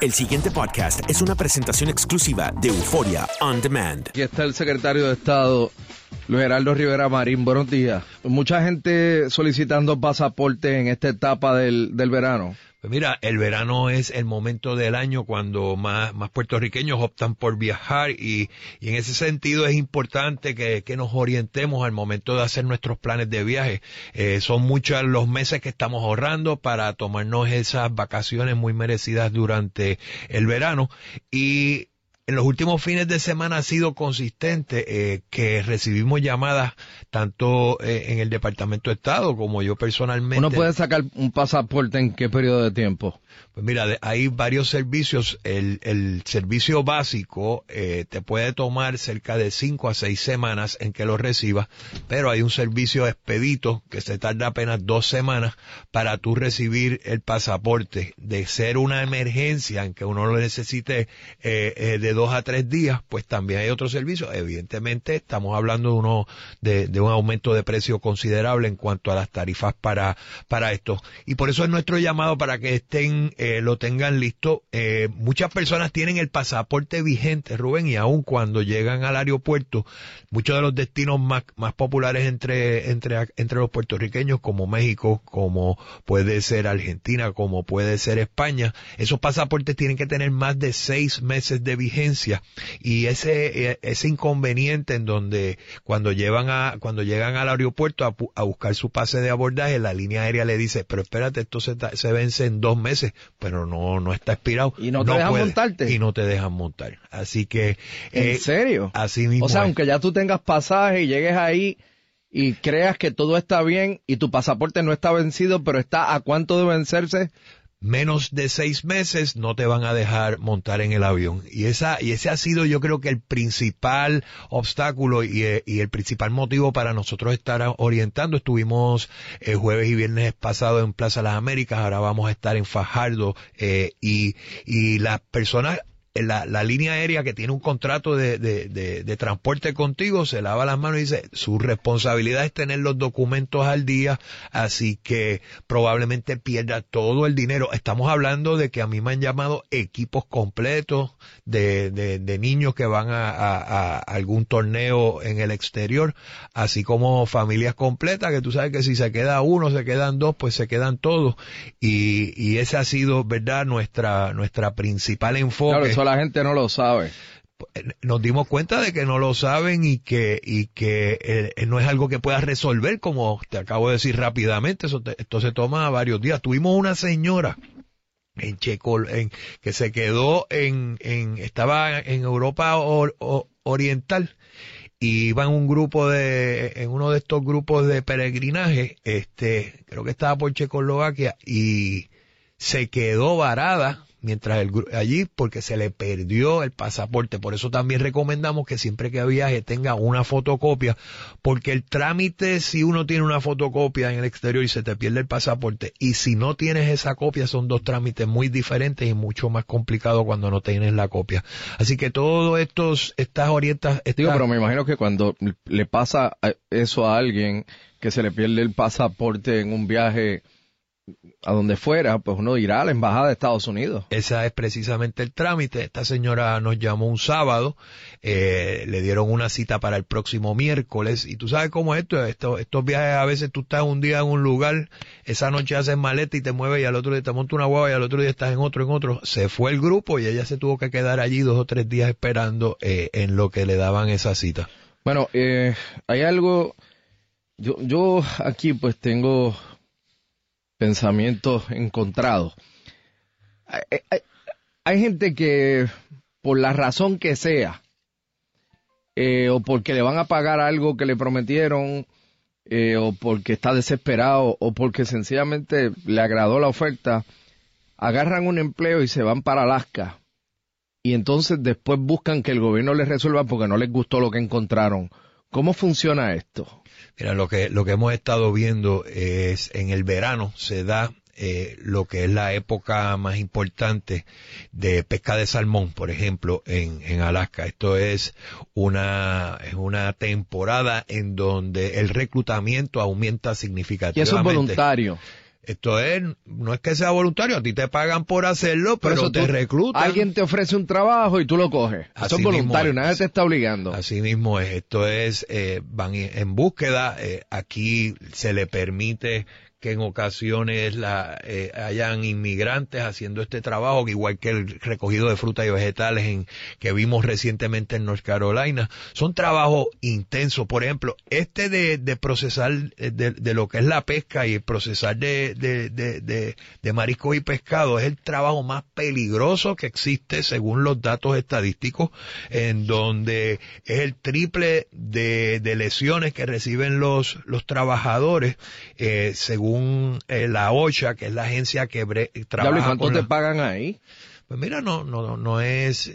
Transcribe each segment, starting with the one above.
El siguiente podcast es una presentación exclusiva de Euforia On Demand. Aquí está el secretario de Estado, Luis Gerardo Rivera Marín. Buenos días. Mucha gente solicitando pasaporte en esta etapa del, del verano. Pues mira, el verano es el momento del año cuando más, más puertorriqueños optan por viajar y, y en ese sentido es importante que, que, nos orientemos al momento de hacer nuestros planes de viaje. Eh, son muchos los meses que estamos ahorrando para tomarnos esas vacaciones muy merecidas durante el verano y en los últimos fines de semana ha sido consistente eh, que recibimos llamadas tanto eh, en el Departamento de Estado como yo personalmente. ¿Uno puede sacar un pasaporte en qué periodo de tiempo? Pues mira, hay varios servicios. El, el servicio básico eh, te puede tomar cerca de cinco a seis semanas en que lo recibas, pero hay un servicio expedito que se tarda apenas dos semanas para tú recibir el pasaporte. De ser una emergencia en que uno lo necesite eh, de dos a tres días, pues también hay otro servicio. Evidentemente estamos hablando de uno de, un aumento de precio considerable en cuanto a las tarifas para para esto. Y por eso es nuestro llamado para que estén eh, lo tengan listo. Eh, muchas personas tienen el pasaporte vigente, Rubén, y aun cuando llegan al aeropuerto, muchos de los destinos más, más populares entre, entre, entre los puertorriqueños, como México, como puede ser Argentina, como puede ser España, esos pasaportes tienen que tener más de seis meses de vigencia. Y ese, eh, ese inconveniente en donde cuando llevan a, cuando llegan al aeropuerto a, a buscar su pase de abordaje, la línea aérea le dice, pero espérate, esto se, se vence en dos meses pero no, no está expirado. Y no te dejan montarte. Y no te dejan montar. Así que. ¿En eh, serio? Así mismo. O sea, es. aunque ya tú tengas pasaje y llegues ahí y creas que todo está bien y tu pasaporte no está vencido, pero está a cuánto de vencerse, menos de seis meses no te van a dejar montar en el avión. Y esa, y ese ha sido yo creo que el principal obstáculo y, y el principal motivo para nosotros estar orientando. Estuvimos eh, jueves y viernes pasado en Plaza Las Américas, ahora vamos a estar en Fajardo, eh, y, y las personas la, la, línea aérea que tiene un contrato de, de, de, de, transporte contigo se lava las manos y dice su responsabilidad es tener los documentos al día, así que probablemente pierda todo el dinero. Estamos hablando de que a mí me han llamado equipos completos de, de niños que van a, a, a, algún torneo en el exterior, así como familias completas que tú sabes que si se queda uno, se quedan dos, pues se quedan todos. Y, y ese ha sido, ¿verdad?, nuestra, nuestra principal enfoque. Claro, la gente no lo sabe. Nos dimos cuenta de que no lo saben y que, y que eh, no es algo que puedas resolver, como te acabo de decir rápidamente, eso te, esto se toma varios días. Tuvimos una señora en Checo, en, que se quedó en, en estaba en Europa Oriental y iba en un grupo de, en uno de estos grupos de peregrinaje, este, creo que estaba por Checoslovaquia y se quedó varada mientras el, allí porque se le perdió el pasaporte. Por eso también recomendamos que siempre que viaje tenga una fotocopia, porque el trámite si uno tiene una fotocopia en el exterior y se te pierde el pasaporte, y si no tienes esa copia son dos trámites muy diferentes y mucho más complicados cuando no tienes la copia. Así que todo estos, estas orientas... Digo, pero me imagino que cuando le pasa eso a alguien que se le pierde el pasaporte en un viaje a donde fuera, pues uno irá a la embajada de Estados Unidos. Esa es precisamente el trámite. Esta señora nos llamó un sábado, eh, le dieron una cita para el próximo miércoles y tú sabes cómo es esto, esto, estos viajes a veces tú estás un día en un lugar, esa noche haces maleta y te mueves y al otro día te monta una guava y al otro día estás en otro, en otro. Se fue el grupo y ella se tuvo que quedar allí dos o tres días esperando eh, en lo que le daban esa cita. Bueno, eh, hay algo, yo, yo aquí pues tengo pensamientos encontrados. Hay, gente que, por la razón que sea, eh, o porque le van a pagar algo que le prometieron, eh, o porque está desesperado, o porque sencillamente le agradó la oferta, agarran un empleo y se van para Alaska. Y entonces después buscan que el gobierno les resuelva porque no les gustó lo que encontraron. ¿Cómo funciona esto? Mira, lo que, lo que hemos estado viendo es en el verano se da eh, lo que es la época más importante de pesca de salmón, por ejemplo, en, en Alaska. Esto es una, es una temporada en donde el reclutamiento aumenta significativamente. Y eso es voluntario. Esto es, no es que sea voluntario, a ti te pagan por hacerlo, pero, te reclutan. Alguien te ofrece un trabajo y tú lo coges. Eso es voluntario, nadie te está obligando. Así mismo es. Esto es, eh, van en búsqueda. Eh, aquí se le permite que en ocasiones la, eh, hayan inmigrantes haciendo este trabajo, igual que el recogido de frutas y vegetales en, que vimos recientemente en North Carolina. Son trabajos intensos. Por ejemplo, este de, de procesar eh, de, lo que es la pesca y el procesar de, mariscos y pescado es el trabajo más peligroso que existe según los datos estadísticos, en donde es el triple de, de lesiones que reciben los, los trabajadores, eh, según eh, la OCHA, que es la agencia que trabaja. ¿Y cuánto te pagan ahí? Pues mira, no, no, no es,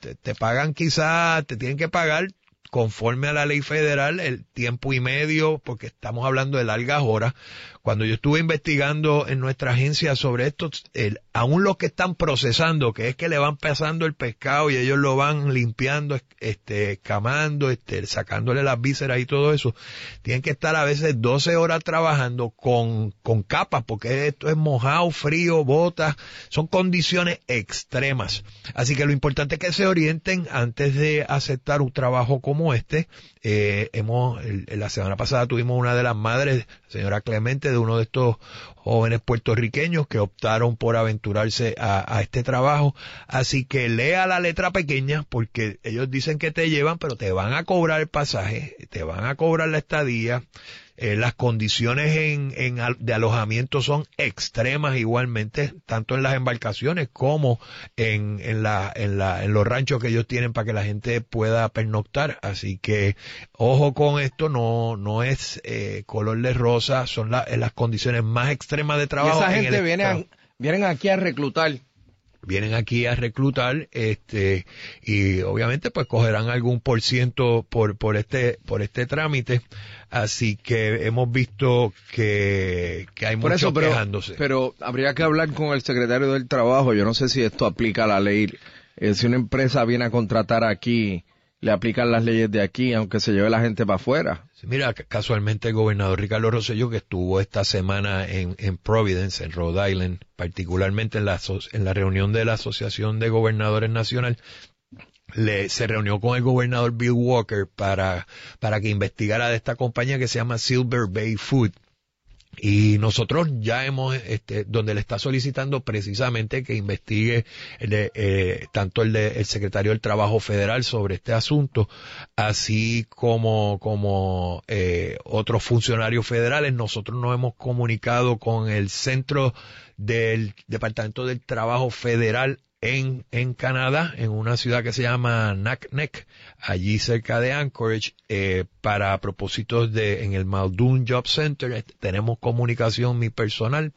te, te pagan quizás, te tienen que pagar conforme a la ley federal el tiempo y medio, porque estamos hablando de largas horas, cuando yo estuve investigando en nuestra agencia sobre esto, el, aún los que están procesando, que es que le van pasando el pescado y ellos lo van limpiando, este, escamando, este, sacándole las vísceras y todo eso, tienen que estar a veces 12 horas trabajando con, con capas, porque esto es mojado, frío, botas, son condiciones extremas. Así que lo importante es que se orienten antes de aceptar un trabajo como este. Eh, hemos, la semana pasada tuvimos una de las madres, señora Clemente, de uno de estos jóvenes puertorriqueños que optaron por aventurarse a, este trabajo. Así que lea la letra pequeña porque ellos dicen que te llevan, pero te van a cobrar el pasaje, te van a cobrar la estadía. Eh, las condiciones en, en, de alojamiento son extremas igualmente, tanto en las embarcaciones como en, en, la, en, la, en los ranchos que ellos tienen para que la gente pueda pernoctar. Así que ojo con esto, no, no es eh, color de rosa, son las condiciones más extremas de trabajo. Y esa gente viene vienen aquí a reclutar vienen aquí a reclutar este y obviamente pues cogerán algún por ciento por por este por este trámite. Así que hemos visto que, que hay muchos pero, quejándose. pero habría que hablar con el secretario del trabajo. Yo no sé si esto aplica a la ley. Eh, si una empresa viene a contratar aquí le aplican las leyes de aquí, aunque se lleve la gente para afuera. mira, casualmente el gobernador Ricardo Rosselló, que estuvo esta semana en, en Providence, en Rhode Island, particularmente en la, en la reunión de la Asociación de Gobernadores Nacional, le, se reunió con el gobernador Bill Walker para, para que investigara de esta compañía que se llama Silver Bay Food Y nosotros ya hemos, este, donde le está solicitando precisamente que investigue el de, eh, tanto el, de, el secretario del Trabajo Federal sobre este asunto, así como, como eh, otros funcionarios federales. Nosotros nos hemos comunicado con el Centro del Departamento del Trabajo Federal en, en Canadá, en una ciudad que se llama Naknek, allí cerca de Anchorage, eh, para propósitos de, en el Muldoon Job Center, eh, tenemos comunicación mi personal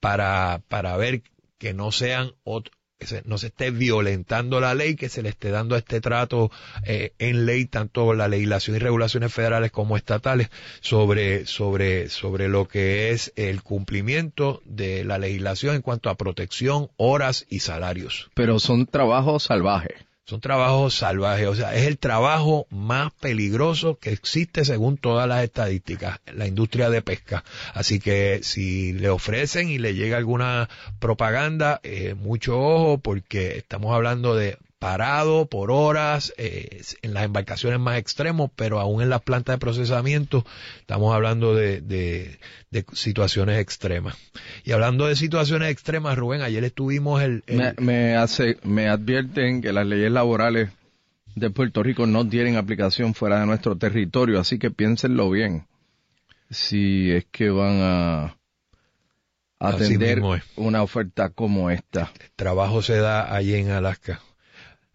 para, para ver que no sean no se esté violentando la ley, que se le esté dando este trato eh, en ley, tanto la legislación y regulaciones federales como estatales, sobre, sobre, sobre lo que es el cumplimiento de la legislación en cuanto a protección, horas y salarios. Pero son trabajos salvajes. Son trabajos salvajes, o sea, es el trabajo más peligroso que existe según todas las estadísticas, la industria de pesca. Así que si le ofrecen y le llega alguna propaganda, eh, mucho ojo porque estamos hablando de parado por horas eh, en las embarcaciones más extremos, pero aún en las plantas de procesamiento estamos hablando de, de, situaciones extremas. Y hablando de situaciones extremas, Rubén, ayer estuvimos el... Me, hace, me advierten que las leyes laborales de Puerto Rico no tienen aplicación fuera de nuestro territorio, así que piénsenlo bien. Si es que van a atender una oferta como esta. El trabajo se da allí en Alaska.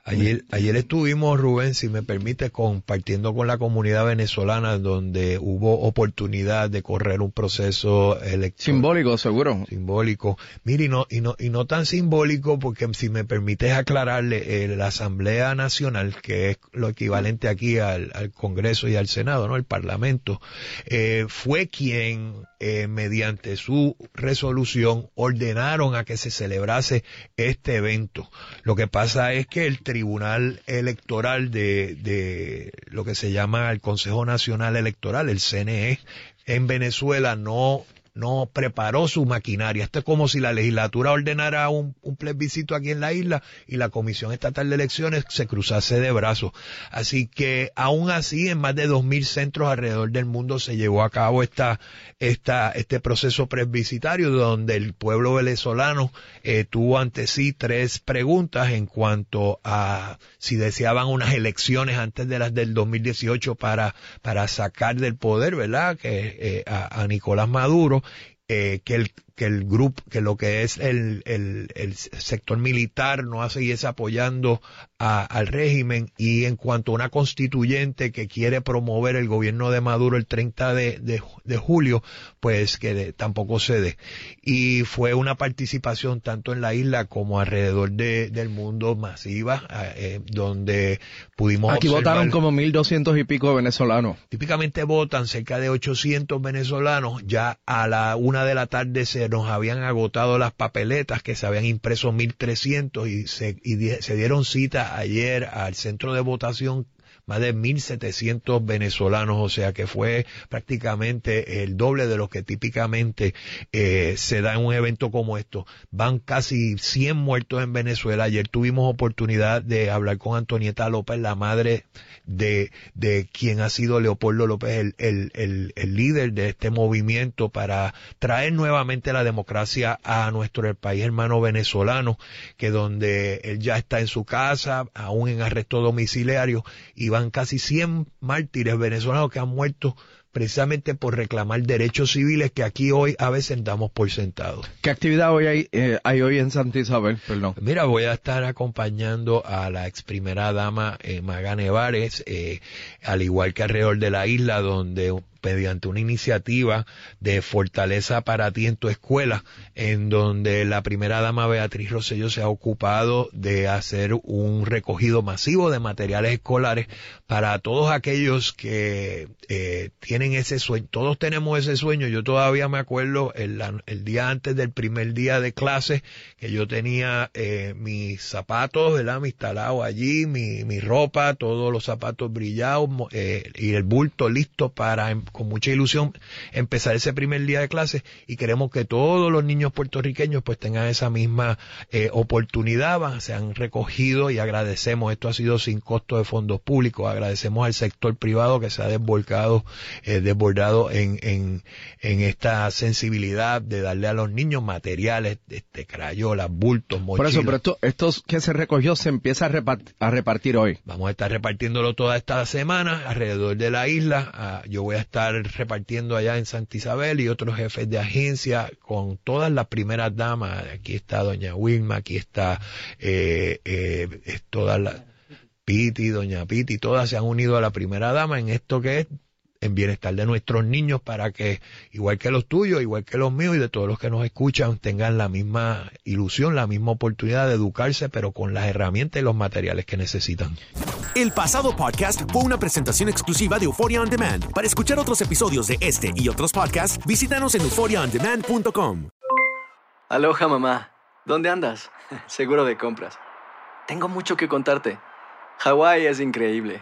Ayer, ayer estuvimos, Rubén, si me permite, compartiendo con la comunidad venezolana donde hubo oportunidad de correr un proceso electoral. Simbólico, seguro. Simbólico. Mire, y no, y no, y no tan simbólico porque si me permites aclararle, eh, la Asamblea Nacional, que es lo equivalente aquí al, al Congreso y al Senado, ¿no? El Parlamento, eh, fue quien, eh, mediante su resolución, ordenaron a que se celebrase este evento. Lo que pasa es que el Tribunal Electoral de, de lo que se llama el Consejo Nacional Electoral, el CNE, en Venezuela no no preparó su maquinaria. Esto es como si la legislatura ordenara un, plebiscito aquí en la isla y la Comisión Estatal de Elecciones se cruzase de brazos. Así que aún así en más de 2.000 centros alrededor del mundo se llevó a cabo esta, esta, este proceso plebiscitario donde el pueblo venezolano eh, tuvo ante sí tres preguntas en cuanto a si deseaban unas elecciones antes de las del 2018 para, para sacar del poder, ¿verdad? Que, eh, a Nicolás Maduro eh, que el que el grupo, que lo que es el, el, el sector militar no hace y es apoyando al régimen y en cuanto a una constituyente que quiere promover el gobierno de Maduro el 30 de, de, julio, pues que tampoco cede. Y fue una participación tanto en la isla como alrededor de, del mundo masiva, eh, donde pudimos Aquí votaron como 1.200 y pico venezolanos. Típicamente votan cerca de 800 venezolanos, ya a la una de la tarde se nos habían agotado las papeletas que se habían impreso 1300 y se, y se dieron cita ayer al centro de votación más de 1.700 venezolanos, o sea que fue prácticamente el doble de lo que típicamente eh, se da en un evento como esto. Van casi 100 muertos en Venezuela. Ayer tuvimos oportunidad de hablar con Antonieta López, la madre de, de quien ha sido Leopoldo López, el, el, el, el líder de este movimiento para traer nuevamente la democracia a nuestro país hermano venezolano, que donde él ya está en su casa, aún en arresto domiciliario, y van casi 100 mártires venezolanos que han muerto precisamente por reclamar derechos civiles que aquí hoy a veces damos por sentado. ¿Qué actividad hoy hay, eh, hay hoy en Santa Isabel? Perdón. Mira, voy a estar acompañando a la ex primera dama eh, Magane eh, al igual que alrededor de la isla, donde mediante una iniciativa de fortaleza para ti en tu escuela, en donde la primera dama Beatriz Rosello se ha ocupado de hacer un recogido masivo de materiales escolares para todos aquellos que eh, tienen ese sueño. Todos tenemos ese sueño. Yo todavía me acuerdo el, día antes del primer día de clase que yo tenía eh, mis zapatos, ¿verdad? Mi instalado allí, mi, mi ropa, todos los zapatos brillados eh, y el bulto listo para em, con mucha ilusión empezar ese primer día de clase y queremos que todos los niños puertorriqueños pues tengan esa misma eh, oportunidad, se han recogido y agradecemos, esto ha sido sin costo de fondos públicos, agradecemos al sector privado que se ha desvolcado, eh, desbordado en, en, en esta sensibilidad de darle a los niños materiales, este, crayolas, bultos, mochilas. Por eso, pero esto, estos que se recogió se empieza a repartir, a repartir hoy. Vamos a estar repartiéndolo toda esta semana alrededor de la isla. Ah, yo voy a estar repartiendo allá en Santa Isabel y otros jefes de agencia con todas las primeras damas. Aquí está doña Wilma, aquí está eh, eh, toda la Piti, doña Piti, todas se han unido a la primera dama en esto que es en bienestar de nuestros niños para que, igual que los tuyos, igual que los míos y de todos los que nos escuchan, tengan la misma ilusión, la misma oportunidad de educarse, pero con las herramientas y los materiales que necesitan. El pasado podcast fue una presentación exclusiva de Euphoria On Demand. Para escuchar otros episodios de este y otros podcasts, visítanos en euphoriaondemand.com. Aloha mamá, ¿dónde andas? Seguro de compras. Tengo mucho que contarte. Hawái es increíble.